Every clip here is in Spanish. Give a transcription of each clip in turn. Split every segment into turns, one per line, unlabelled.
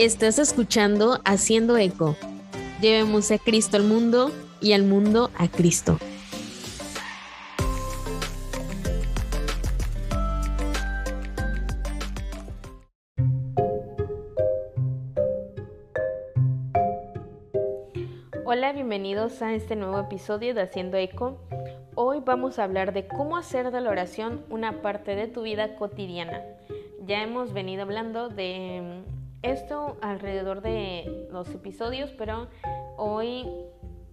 Estás escuchando Haciendo Eco. Llevemos a Cristo al mundo y al mundo a Cristo. Hola, bienvenidos a este nuevo episodio de Haciendo Eco. Hoy vamos a hablar de cómo hacer de la oración una parte de tu vida cotidiana. Ya hemos venido hablando de esto alrededor de los episodios, pero hoy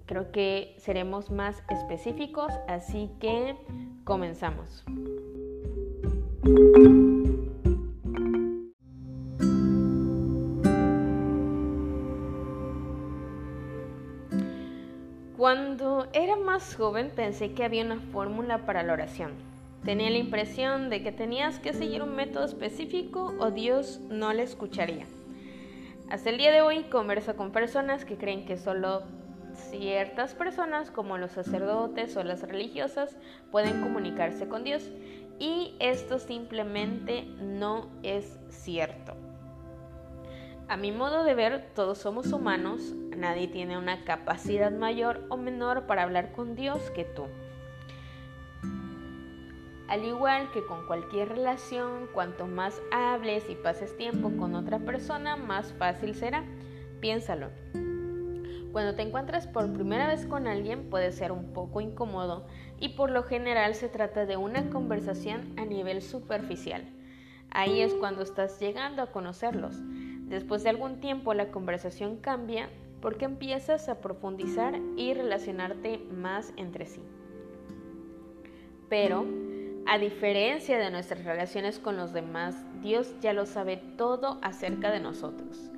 creo que seremos más específicos, así que comenzamos. Cuando era más joven pensé que había una fórmula para la oración. Tenía la impresión de que tenías que seguir un método específico o Dios no le escucharía. Hasta el día de hoy converso con personas que creen que solo ciertas personas como los sacerdotes o las religiosas pueden comunicarse con Dios y esto simplemente no es cierto. A mi modo de ver, todos somos humanos, nadie tiene una capacidad mayor o menor para hablar con Dios que tú. Al igual que con cualquier relación, cuanto más hables y pases tiempo con otra persona, más fácil será. Piénsalo. Cuando te encuentras por primera vez con alguien puede ser un poco incómodo y por lo general se trata de una conversación a nivel superficial. Ahí es cuando estás llegando a conocerlos. Después de algún tiempo la conversación cambia porque empiezas a profundizar y relacionarte más entre sí. Pero a diferencia de nuestras relaciones con los demás, Dios ya lo sabe todo acerca de nosotros.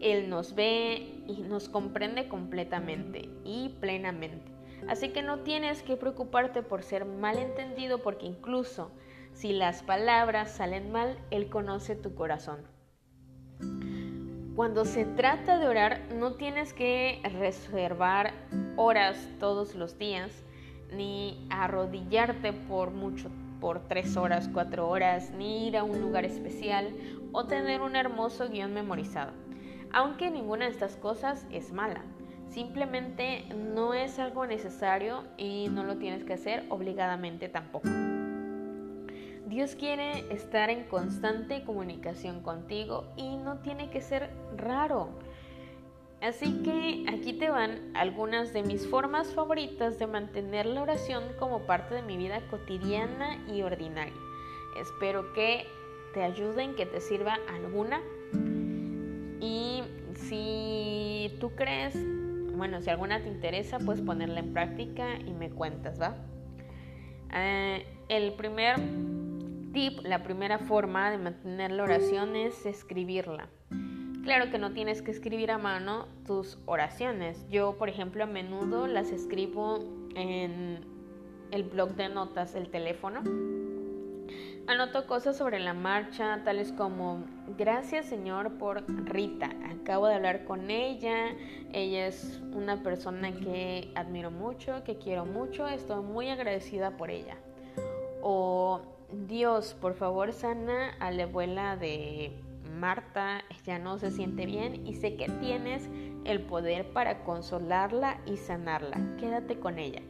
Él nos ve y nos comprende completamente y plenamente. Así que no tienes que preocuparte por ser malentendido porque incluso si las palabras salen mal, Él conoce tu corazón. Cuando se trata de orar, no tienes que reservar horas todos los días ni arrodillarte por mucho tiempo por tres horas, cuatro horas, ni ir a un lugar especial o tener un hermoso guion memorizado. Aunque ninguna de estas cosas es mala. Simplemente no es algo necesario y no lo tienes que hacer obligadamente tampoco. Dios quiere estar en constante comunicación contigo y no tiene que ser raro. Así que aquí te van algunas de mis formas favoritas de mantener la oración como parte de mi vida cotidiana y ordinaria. Espero que te ayuden, que te sirva alguna. Y si tú crees, bueno, si alguna te interesa, puedes ponerla en práctica y me cuentas, ¿va? Eh, el primer tip, la primera forma de mantener la oración es escribirla. Claro que no tienes que escribir a mano tus oraciones. Yo, por ejemplo, a menudo las escribo en el blog de notas, el teléfono. Anoto cosas sobre la marcha, tales como, gracias Señor por Rita, acabo de hablar con ella, ella es una persona que admiro mucho, que quiero mucho, estoy muy agradecida por ella. O, Dios, por favor sana a la abuela de Marta ya no se siente bien y sé que tienes el poder para consolarla y sanarla. Quédate con ella.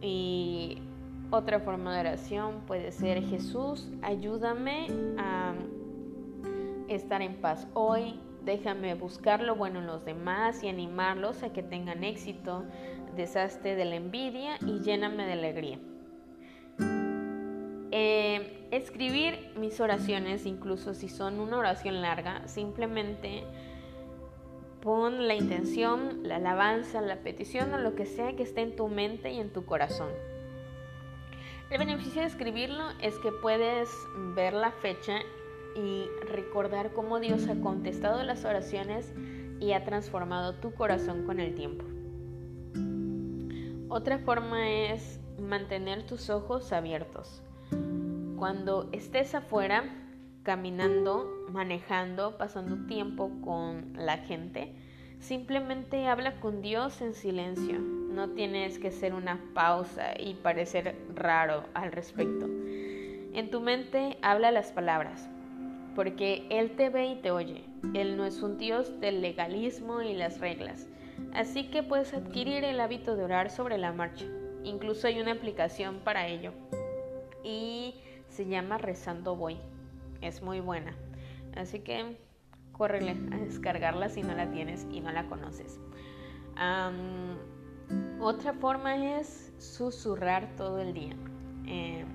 Y otra forma de oración puede ser Jesús, ayúdame a estar en paz hoy. Déjame buscar lo bueno en los demás y animarlos a que tengan éxito. Deshazte de la envidia y lléname de alegría. Eh, escribir mis oraciones, incluso si son una oración larga, simplemente pon la intención, la alabanza, la petición o lo que sea que esté en tu mente y en tu corazón. El beneficio de escribirlo es que puedes ver la fecha y recordar cómo Dios ha contestado las oraciones y ha transformado tu corazón con el tiempo. Otra forma es mantener tus ojos abiertos. Cuando estés afuera, caminando, manejando, pasando tiempo con la gente, simplemente habla con Dios en silencio. No tienes que hacer una pausa y parecer raro al respecto. En tu mente habla las palabras. porque Él te ve y te oye. Él no es un Dios del legalismo y las reglas. Así que puedes adquirir el hábito de orar sobre la marcha. Incluso hay una aplicación para ello. Y se llama Rezando Voy. Es muy buena. Así que córrele a descargarla si no la tienes y no la conoces. otra forma es susurrar todo el día. Em,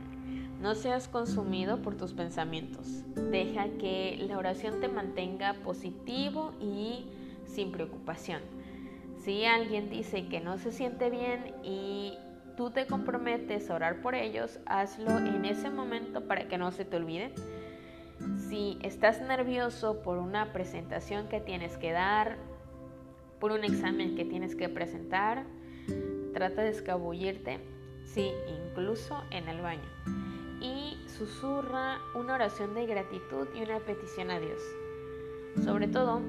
no seas consumido por tus pensamientos. Deja que la oración te mantenga positivo y sin preocupación. Si alguien dice que no se siente bien y tú te comprometes a orar por ellos, hazlo en ese momento para que no se te olvide. Si estás nervioso por una presentación que tienes que dar, por un examen que tienes que presentar, trata de escabullirte, sí, incluso en el baño y susurra una oración de gratitud y una petición a Dios. Sobre todo,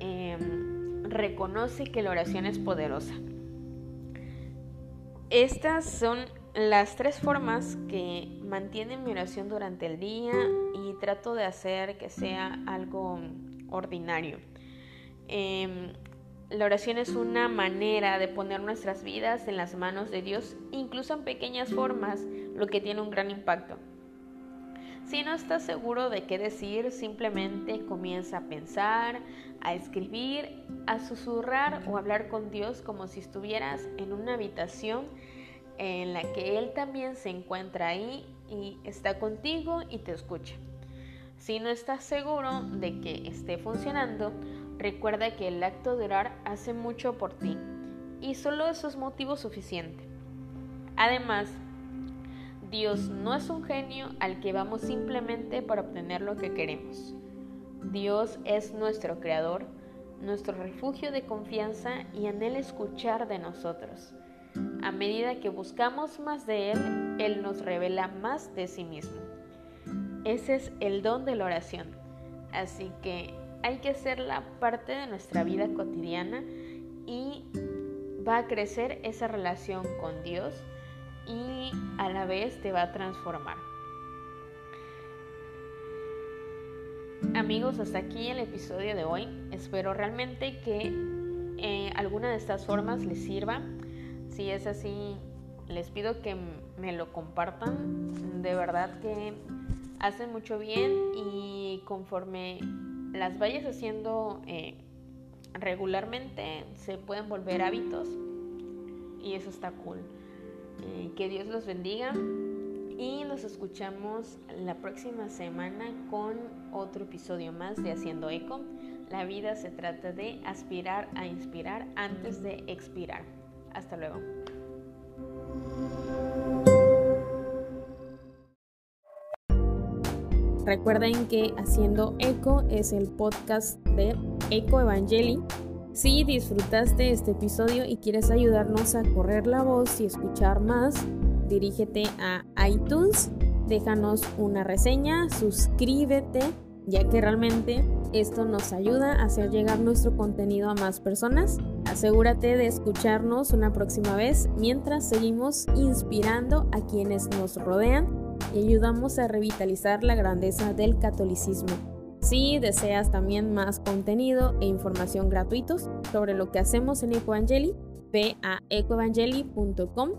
em, reconoce que la oración es poderosa. Estas son las tres formas que mantienen mi oración durante el día y trato de hacer que sea algo ordinario. Em, la oración es una manera de poner nuestras vidas en las manos de Dios, incluso en pequeñas formas, lo que tiene un gran impacto. Si no estás seguro de qué decir, simplemente comienza a pensar, a escribir, a susurrar o hablar con Dios como si estuvieras en una habitación en la que Él también se encuentra ahí y está contigo y te escucha. Si no estás seguro de que esté funcionando, Recuerda que el acto de orar hace mucho por ti y solo eso es motivo suficiente. Además, Dios no es un genio al que vamos simplemente para obtener lo que queremos. Dios es nuestro creador, nuestro refugio de confianza y anhela escuchar de nosotros. A medida que buscamos más de Él, Él nos revela más de sí mismo. Ese es el don de la oración. Así que hay que hacerla parte de nuestra vida cotidiana y va a crecer esa relación con Dios y a la vez te va a transformar. Amigos, hasta aquí el episodio de hoy. Espero realmente que eh, alguna de estas formas les sirva. Si es así, les pido que me lo compartan. De verdad que hacen mucho bien y conforme las vayas haciendo eh, regularmente, se pueden volver hábitos y eso está cool. Que Dios los bendiga y nos escuchamos la próxima semana con otro episodio más de Haciendo Eco. La vida se trata de aspirar a inspirar antes de expirar. Hasta luego. Recuerden que Haciendo Eco es el podcast de Eco Evangeli. Si disfrutaste este episodio y quieres ayudarnos a correr la voz y escuchar más, dirígete a iTunes, déjanos una reseña, suscríbete, ya que realmente esto nos ayuda a hacer llegar nuestro contenido a más personas. Asegúrate de escucharnos una próxima vez mientras seguimos inspirando a quienes nos rodean y ayudamos a revitalizar la grandeza del catolicismo. Si deseas también más contenido e información gratuitos sobre lo que hacemos en Ecoevangeli, ve a ecoevangeli.com